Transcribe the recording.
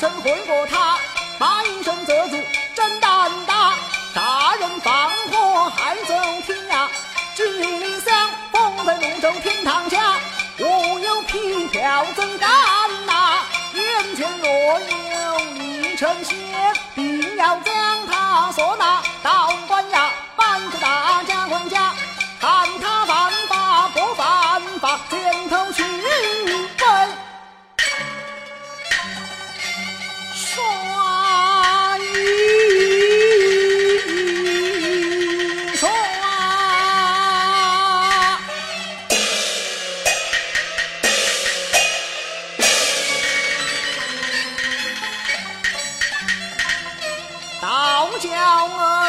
生回过他，把一声则主真胆大，杀人放火害走天涯。只想封在泸州天堂下，我有皮条怎敢拿？眼前若有一城仙，骄傲